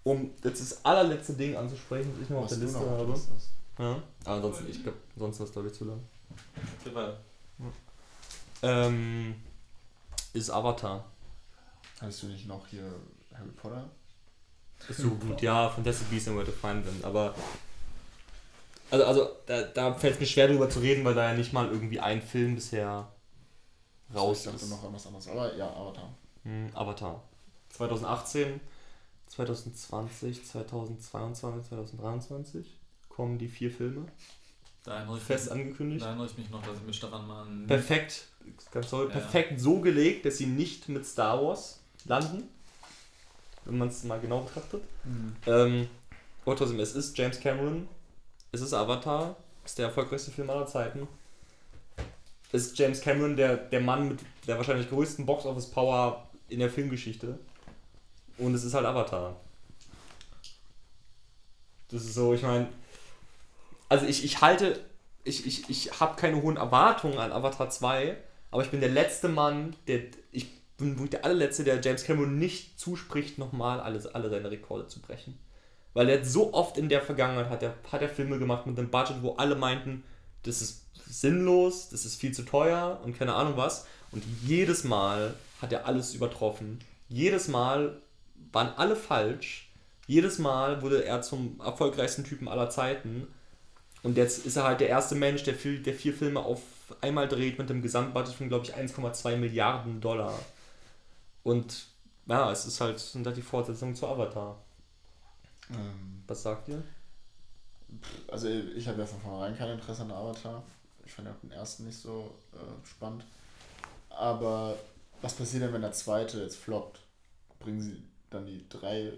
Um jetzt das allerletzte Ding anzusprechen, das ich noch auf der Liste noch habe. was hast. Ja. Aber ansonsten, ich glaube, sonst war es glaube ich zu lang. Ähm, ist Avatar. Hast du nicht noch hier Harry Potter? Ist so gut, ja, Fantastic Beasts and Where to Find Them, aber. Also, also da, da fällt es mir schwer drüber zu reden, weil da ja nicht mal irgendwie ein Film bisher raus ich ist. noch an was anderes. Aber ja, Avatar. Hm, Avatar. 2018, 2020, 2022, 2023 kommen die vier Filme. Da erinnere ich, Fest mich, angekündigt. da erinnere ich mich noch, dass ich mit Stefan mal Perfekt, ganz toll, Ja. perfekt so gelegt, dass sie nicht mit Star Wars landen. Wenn man es mal genau betrachtet. Ähm, aber trotzdem, es ist James Cameron, es ist Avatar, es ist der erfolgreichste Film aller Zeiten. Es ist James Cameron, der, der Mann mit der wahrscheinlich größten Box-Office-Power in der Filmgeschichte. Und es ist halt Avatar. Das ist so, ich meine, also ich, ich halte, ich, ich, ich habe keine hohen Erwartungen an Avatar 2, aber ich bin der letzte Mann, der, ich bin wirklich der allerletzte, der James Cameron nicht zuspricht, nochmal alles, alle seine Rekorde zu brechen. Weil er so oft in der Vergangenheit hat er, hat er Filme gemacht mit einem Budget, wo alle meinten, das ist sinnlos, das ist viel zu teuer und keine Ahnung was. Und jedes Mal hat er alles übertroffen. Jedes Mal waren alle falsch. Jedes Mal wurde er zum erfolgreichsten Typen aller Zeiten. Und jetzt ist er halt der erste Mensch, der, viel, der vier Filme auf einmal dreht mit einem Gesamtbudget von, glaube ich, 1,2 Milliarden Dollar. Und ja, es ist halt, sind halt die Fortsetzungen zu Avatar. Ähm, Was sagt ihr? also ich habe ja von vornherein kein Interesse an Avatar. Ich fand ja auch den ersten nicht so äh, spannend. Aber was passiert denn, wenn der zweite jetzt floppt? Bringen sie dann die drei,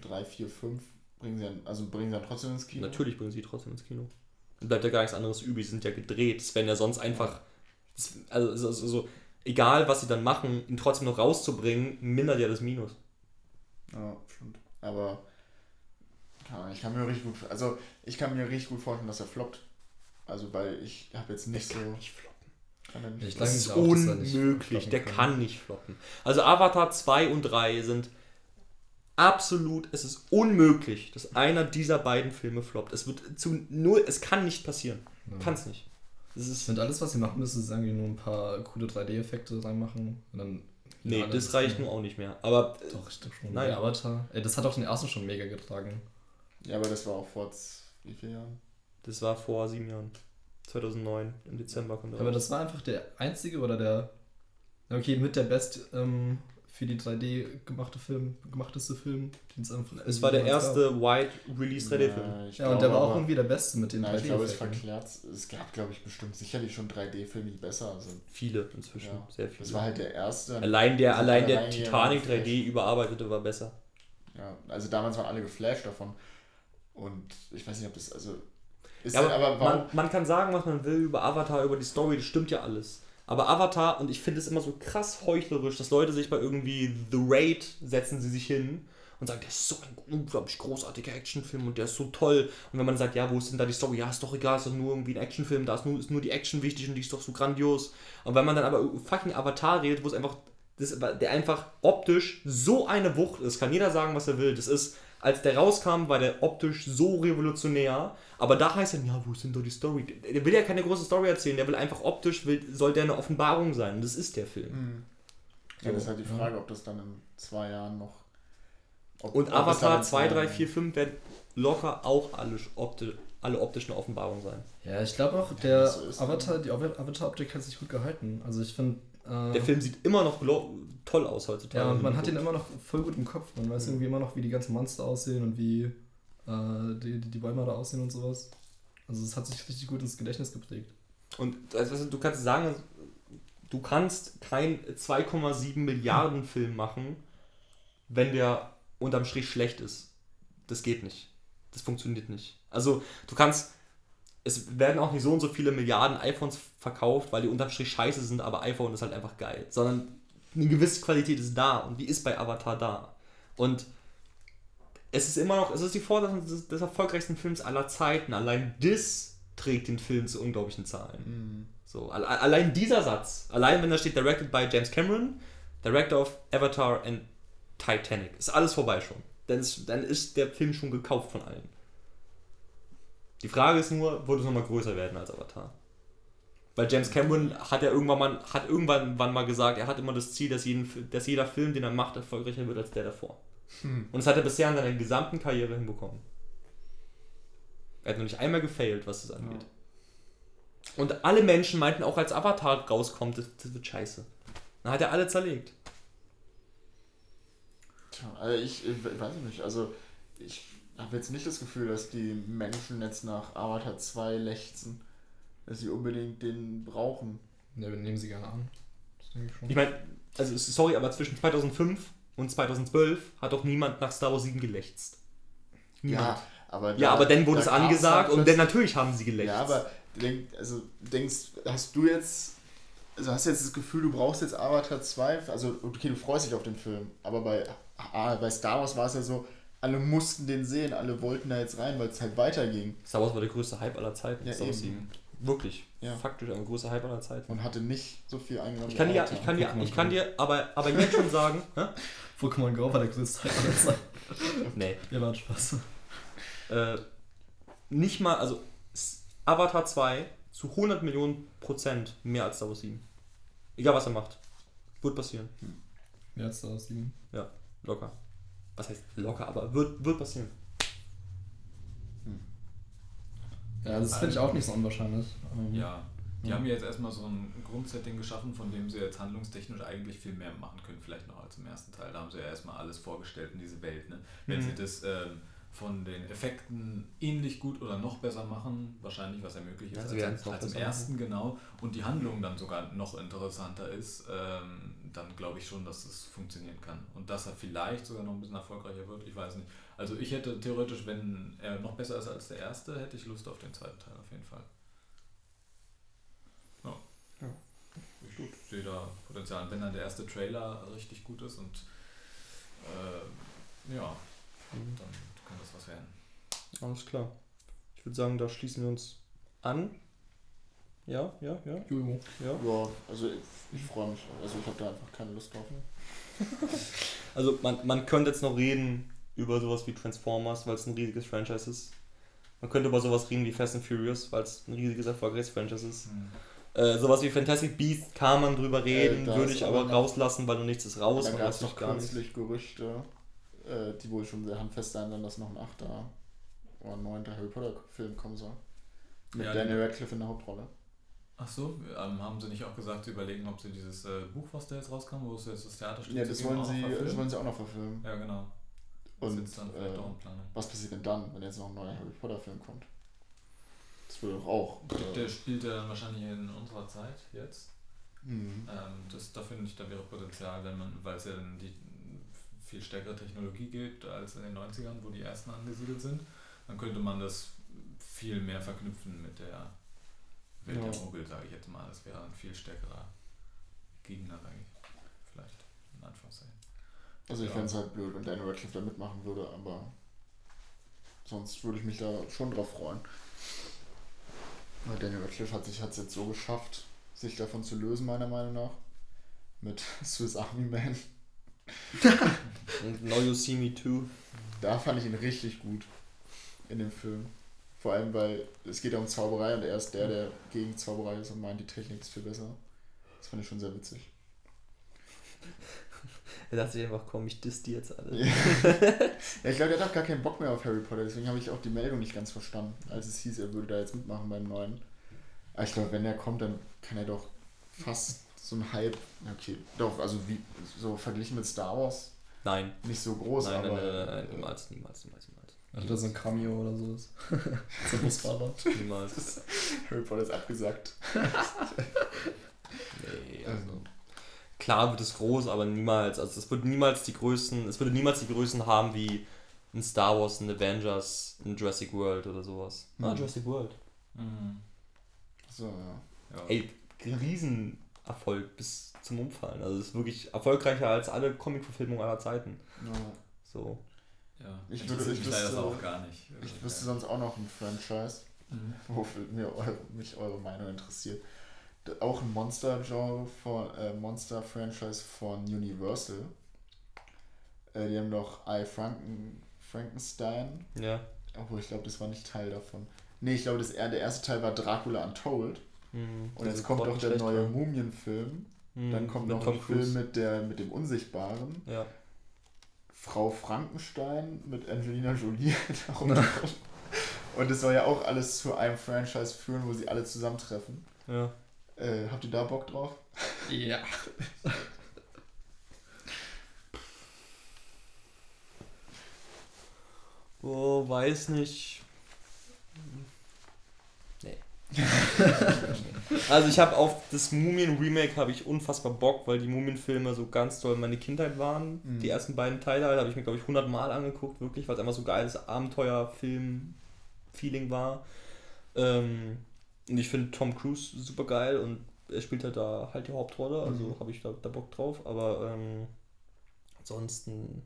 drei, vier, fünf, bringen sie dann, also bringen sie dann trotzdem ins Kino? Natürlich bringen sie trotzdem ins Kino. Dann bleibt ja gar nichts anderes übrig, sie sind ja gedreht. Es werden ja sonst einfach, das- also, also, also so, egal was sie dann machen, ihn trotzdem noch rauszubringen, mindert ja das Minus. Ja, stimmt. Aber ich kann mir richtig gut, also ich kann mir richtig gut vorstellen, dass er floppt. Also weil ich habe jetzt nicht so. nicht floppen. Kann er nicht Ich Das ist auch, unmöglich, der kann. kann nicht floppen. Also Avatar 2 und 3 sind absolut, es ist unmöglich, dass einer dieser beiden Filme floppt. Es wird zu null, es kann nicht passieren. Ja. Kann es nicht. Es Ich ist, finde, alles, was sie machen müssen, ist irgendwie nur ein paar coole 3D-Effekte reinmachen. Und dann nee, Ja, das ist reicht nur- nun auch nicht mehr. Aber äh, Doch, ich glaube schon. Nein. Nein. Avatar. Ey, das hat auch den ersten schon mega getragen. Ja, aber das war auch vor wie vielen Jahren? das war vor sieben Jahren. 2009, im Dezember kommt er Aber raus. das war einfach der einzige oder der. Okay, mit der best ähm, für die 3D gemachte Film, gemachteste Film, den es einfach. Es war der jemals gab. erste Wide Release 3D-Film. Ja, Ja, und der war auch irgendwie der beste mit den Nein, ich glaube, es 3D-Effekten. verklärt. Es gab, glaube ich, bestimmt sicherlich schon 3D-Filme, die besser sind. Viele inzwischen, Ja. sehr viele. Das war halt der erste. allein der, allein der jeder Titanic geflasht. 3D überarbeitete war besser. Ja, also damals waren alle geflasht davon. Und ich weiß nicht, ob das, also. Ist Ja, halt aber aber warum. man, man kann sagen, was man will über Avatar, über die Story, das stimmt ja alles. Aber Avatar, und ich finde es immer so krass heuchlerisch, dass Leute sich bei irgendwie The Raid setzen sie sich hin und sagen, der ist so ein unglaublich großartiger Actionfilm und der ist so toll. Und wenn man sagt, ja, wo ist denn da die Story? Ja, ist doch egal, ist doch nur irgendwie ein Actionfilm, da ist nur, ist nur die Action wichtig und die ist doch so grandios. Und wenn man dann aber fucking Avatar redet, wo es einfach, das, der einfach optisch so eine Wucht ist, kann jeder sagen, was er will. Das ist, als der rauskam, war der optisch so revolutionär. Aber da heißt dann, ja, wo ist denn da die Story? Der will ja keine große Story erzählen, der will einfach optisch, will, soll der eine Offenbarung sein. Und das ist der Film. Hm. Ja, das ist halt die Frage, ob das dann in zwei Jahren noch. ob- Und ob Avatar in 2, zwei 3, Jahren- 4, 5 werden locker auch alle, opti alle optischen Offenbarungen sein. Ja, ich glaube auch, Ja, der das so Avatar, die Ava- Avatar-Optik hat sich gut gehalten. Also ich finde. Äh, Der Film sieht immer noch toll aus heutzutage. Ja, und man hat ihn immer noch voll gut im Kopf. Man weiß Mhm. irgendwie immer noch, wie die ganzen Monster aussehen und wie äh, die, die, Bäume da aussehen und sowas. Also es hat sich richtig gut ins Gedächtnis geprägt. Und also, du kannst sagen, du kannst kein 2,7 Milliarden Film machen, wenn der unterm Strich schlecht ist. Das geht nicht. Das funktioniert nicht. Also du kannst, es werden auch nicht so und so viele Milliarden iPhones verkauft, weil die unterm Strich scheiße sind, aber iPhone ist halt einfach geil. Sondern eine gewisse Qualität ist da und die ist bei Avatar da. Und es ist immer noch, es ist die Forderung des, des erfolgreichsten Films aller Zeiten. Allein das trägt den Film zu unglaublichen Zahlen. Hm. So, alle- allein dieser Satz, allein wenn da steht directed by James Cameron, Director of Avatar and Titanic, ist alles vorbei schon. Dann ist, dann ist der Film schon gekauft von allen. Die Frage ist nur, wird es nochmal größer werden als Avatar? Weil James Cameron hat ja irgendwann mal, hat irgendwann wann mal gesagt, er hat immer das Ziel, dass, jeden, dass jeder Film, den er macht, erfolgreicher wird als der davor. Hm. Und das hat er bisher in seiner gesamten Karriere hinbekommen. Er hat noch nicht einmal gefailt, was das angeht. Und alle Menschen meinten auch, als Avatar rauskommt, das, das wird scheiße. Dann hat er alle zerlegt. Tja, also ich, ich weiß nicht, also ich habe jetzt nicht das Gefühl, dass die Menschen jetzt nach Avatar 2 lechzen, dass sie unbedingt den brauchen. Ja, wir nehmen sie gerne an. Das denke ich schon. Ich meine, also sorry, aber zwischen 2005 und 2012 hat doch niemand nach Star Wars 7 gelächzt. Niemand. Ja, aber, Ja, aber dann wurde es da gab's angesagt halt und dann natürlich haben sie gelächzt. Ja, aber denk, also denkst, hast du jetzt, also hast du jetzt das Gefühl, du brauchst jetzt Avatar 2, also okay, du freust dich auf den Film, aber bei, ah, bei Star Wars war es ja so, alle mussten den sehen, alle wollten da jetzt rein, weil es halt weiterging Star Wars war der größte Hype aller Zeiten. Ja, Star Wars eben. 7. Wirklich. Ja. Faktisch ein größter Hype aller Zeiten. und hatte nicht so viel eingenommen. Ich kann dir, ich kann dir, ich kann dir aber, aber jetzt schon sagen? Pokémon Go war der größte Hype aller Zeiten. Nee. Ja, war ein Spaß. Äh, nicht mal, also Avatar 2 zu 100 Millionen Prozent mehr als Star Wars 7. Egal was er macht. Wird passieren. Mehr als da 7. Locker. Was heißt locker, aber wird, wird passieren. Ja, das finde ich auch nicht so unwahrscheinlich. Ähm, Ja, die Ja. haben ja jetzt erstmal so ein Grundsetting geschaffen, von dem sie jetzt handlungstechnisch eigentlich viel mehr machen können, vielleicht noch als im ersten Teil. Da haben sie ja erstmal alles vorgestellt in diese Welt. Ne? Wenn Mhm. sie das ähm, von den Effekten ähnlich gut oder noch besser machen, wahrscheinlich, was ja möglich ist, Ja, als, als, als im ersten, genau, und die Handlung dann sogar noch interessanter ist, ähm, dann glaube ich schon, dass das funktionieren kann. Und dass er vielleicht sogar noch ein bisschen erfolgreicher wird, ich weiß nicht. Also ich hätte theoretisch, wenn er noch besser ist als der erste, hätte ich Lust auf den zweiten Teil auf jeden Fall. Ja. Ja. Ich sehe da Potenzial. Und wenn dann der erste Trailer richtig gut ist und äh, ja, dann kann das was werden. Alles klar. Ich würde sagen, da schließen wir uns an. Ja, ja, ja, Jojo. ja. Ja, also ich, ich freue mich, also ich habe da einfach keine Lust drauf. Also man, man könnte jetzt noch reden über sowas wie Transformers, weil es ein riesiges Franchise ist. Man könnte über sowas reden wie Fast and Furious, weil es ein riesiges erfolgreiches Franchise ist. Äh, sowas wie Fantastic Beasts kann man drüber reden, Äh, würde ich aber rauslassen, weil noch nichts ist raus. da man gab es noch gar nicht. kürzlich Gerüchte, äh, die wohl schon sehr handfest sein werden, dass noch ein achter oder ein neunter Harry Potter Film kommen soll. Mit Ja, Daniel Radcliffe in der Hauptrolle. Ach so, ähm, haben sie nicht auch gesagt, sie überlegen, ob sie dieses äh, Buch, was da jetzt rauskam, wo es jetzt das Theaterstück Ja, zu das wollen, sie, das wollen sie auch noch verfilmen. Ja, genau. Das ist Und jetzt dann vielleicht äh, auch in Planung. was passiert denn dann, wenn jetzt noch ein neuer Harry Potter Film kommt? Das würde doch auch. Der Äh, spielt ja dann wahrscheinlich in unserer Zeit jetzt. hm. Ähm, das, da finde ich, da wäre Potenzial, wenn man, weil es ja dann die viel stärkere Technologie gibt als in den 90ern, wo die ersten angesiedelt sind, dann könnte man das viel mehr verknüpfen mit der Welt Ja. der Mogul, sage ich jetzt mal. Das wäre ein viel stärkerer Gegner, sage ich. Vielleicht, in Anführungszeichen. Also ich Ja. fände es halt blöd, wenn Daniel Radcliffe da mitmachen würde, aber sonst würde ich mich da schon drauf freuen. Weil Daniel Radcliffe hat sich hat's jetzt so geschafft, sich davon zu lösen, meiner Meinung nach. Mit Swiss Army Man. Und Now You See Me Too. Da fand ich ihn richtig gut in dem Film. Vor allem, weil es geht ja um Zauberei und er ist der, der gegen Zauberei ist und meint, die Technik ist viel besser. Das fand ich schon sehr witzig. Er dachte sich einfach, komm, ich diss die jetzt alle. Ja, ja ich glaube, der hat auch gar keinen Bock mehr auf Harry Potter, deswegen habe ich auch die Meldung nicht ganz verstanden, als es hieß, er würde da jetzt mitmachen beim neuen. Aber ich glaube, wenn er kommt, dann kann er doch fast so ein Hype, okay, doch, also wie, so verglichen mit Star Wars, Nein. nicht so groß, Nein, nein, aber nein, nein, nein, niemals, niemals, niemals. Hat er so ein Cameo oder sowas? so ein Busfahrer. Niemals. Harry Potter ist abgesagt. Nee, also. Klar wird es groß, aber niemals, also es wird niemals die Größen, es würde niemals die Größen haben wie ein Star Wars, ein Avengers, ein Jurassic World oder sowas. Ah, Mhm. Jurassic World. Mhm. So, ja. Ja. Ey, Riesenerfolg bis zum Umfallen. Also es ist wirklich erfolgreicher als alle Comic-Verfilmungen aller Zeiten. ja. So. Ja. Ich würde- ich wüsste- auch gar nicht. Also, Ich wüsste ja. sonst auch noch ein Franchise, Mhm. wofür mir eure, mich eure Meinung interessiert. auch ein Monster-Genre von äh, Monster-Franchise von Universal. Äh, die haben doch I Franken, Frankenstein. Ja. Obwohl, ich glaube, das war nicht Teil davon. Nee, ich glaube, das, der erste Teil war Dracula Untold. Hm, Und jetzt kommt doch der neue. Mumienfilm. Hm, Dann kommt mit noch Tom ein Cruise. Film mit, der, mit dem Unsichtbaren. Ja. Frau Frankenstein mit Angelina Jolie. darum. Und das soll ja auch alles zu einem Franchise führen, wo sie alle zusammentreffen. Ja. Äh, habt ihr da Bock drauf? Ja. Oh, weiß nicht. Also ich habe auf das Mumien-Remake habe ich unfassbar Bock, weil die Mumien-Filme so ganz toll meine Kindheit waren. Mhm. Die ersten beiden Teile halt, habe ich mir, glaube ich, 100 Mal angeguckt, wirklich, weil es einfach so geiles Abenteuer-Film-Feeling war. Ähm, und ich finde Tom Cruise super geil und er spielt halt da halt die Hauptrolle, also Mhm. habe ich da, da Bock drauf, aber ähm, ansonsten,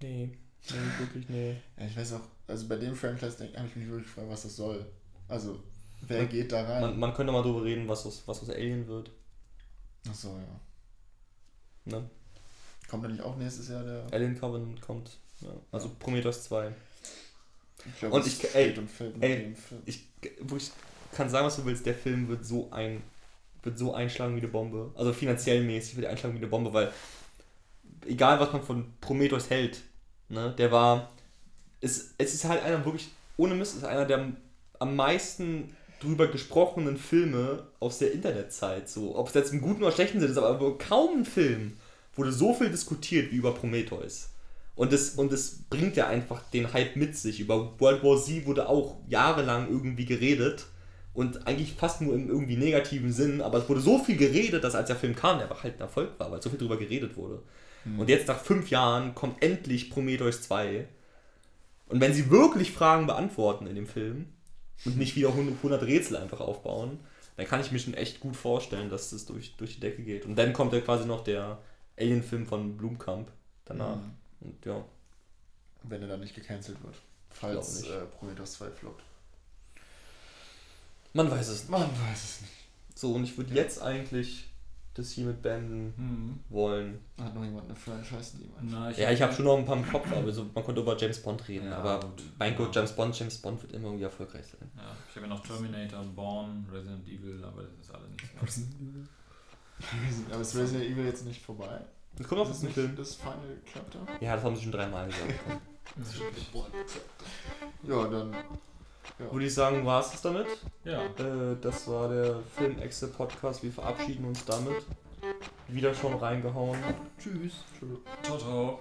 nee, nee, wirklich, nee. Ja, ich weiß auch, also bei dem Franchise habe ich mich wirklich gefragt, was das soll. Also, wer Man- geht da rein? Man, man könnte mal drüber reden, was aus, was aus Alien wird. Achso, ja. Ne? Kommt da nicht auch nächstes Jahr der. Alien Covenant kommt. Ja. Also Prometheus 2. Ich glaub, Und ich- ey, und ey. Ich, wo ich kann sagen, was du willst, der Film wird so ein wird so einschlagen wie eine Bombe. Also finanziell mäßig wird er einschlagen wie eine Bombe, weil egal was man von Prometheus hält, ne, der war es, es ist halt einer wirklich ohne Mist ist einer der am meisten drüber gesprochenen Filme aus der Internetzeit. So, ob es jetzt im guten oder schlechten Sinn ist, aber kaum ein Film wurde so viel diskutiert wie über Prometheus. Und das, und das bringt ja einfach den Hype mit sich. Über World War Z wurde auch jahrelang irgendwie geredet. Und eigentlich fast nur im irgendwie negativen Sinn. Aber es wurde so viel geredet, dass als der Film kam, der halt ein Erfolg war, weil so viel drüber geredet wurde. Und jetzt nach fünf Jahren kommt endlich Prometheus 2. Und wenn sie wirklich Fragen beantworten in dem Film und nicht wieder 100 Rätsel einfach aufbauen, dann kann ich mir schon echt gut vorstellen, dass das durch, durch die Decke geht. Und dann kommt ja quasi noch der Alien-Film von Blumkamp danach. Mhm. Und ja, Wenn er dann nicht gecancelt wird. Falls nicht. äh, Prometheus 2 floppt. man weiß es nicht. Man weiß es nicht. So, und ich würde jetzt eigentlich das hier mit beenden Hm. wollen. Hat noch jemand eine Franchise, die man. Na, Ja, ich habe schon noch ein paar im Kopf, aber so, man konnte über James Bond reden. Ja, aber gut. mein Gott, Ja. James Bond, James Bond wird immer irgendwie erfolgreich sein. Ja, ich habe ja noch Terminator, Born, Resident Evil, aber das ist alles nicht. Aber ist Resident Evil jetzt nicht vorbei? Es kommt noch ist ein nicht Film. das Final Chapter? Ja, das haben sie schon dreimal gesagt. Ja, dann. Ja. Würde ich sagen, war es das damit. Ja. Äh, das war der Film-Excel-Podcast. Wir verabschieden uns damit. Wieder schon reingehauen. Tschüss. Tschüss. Ciao, ciao.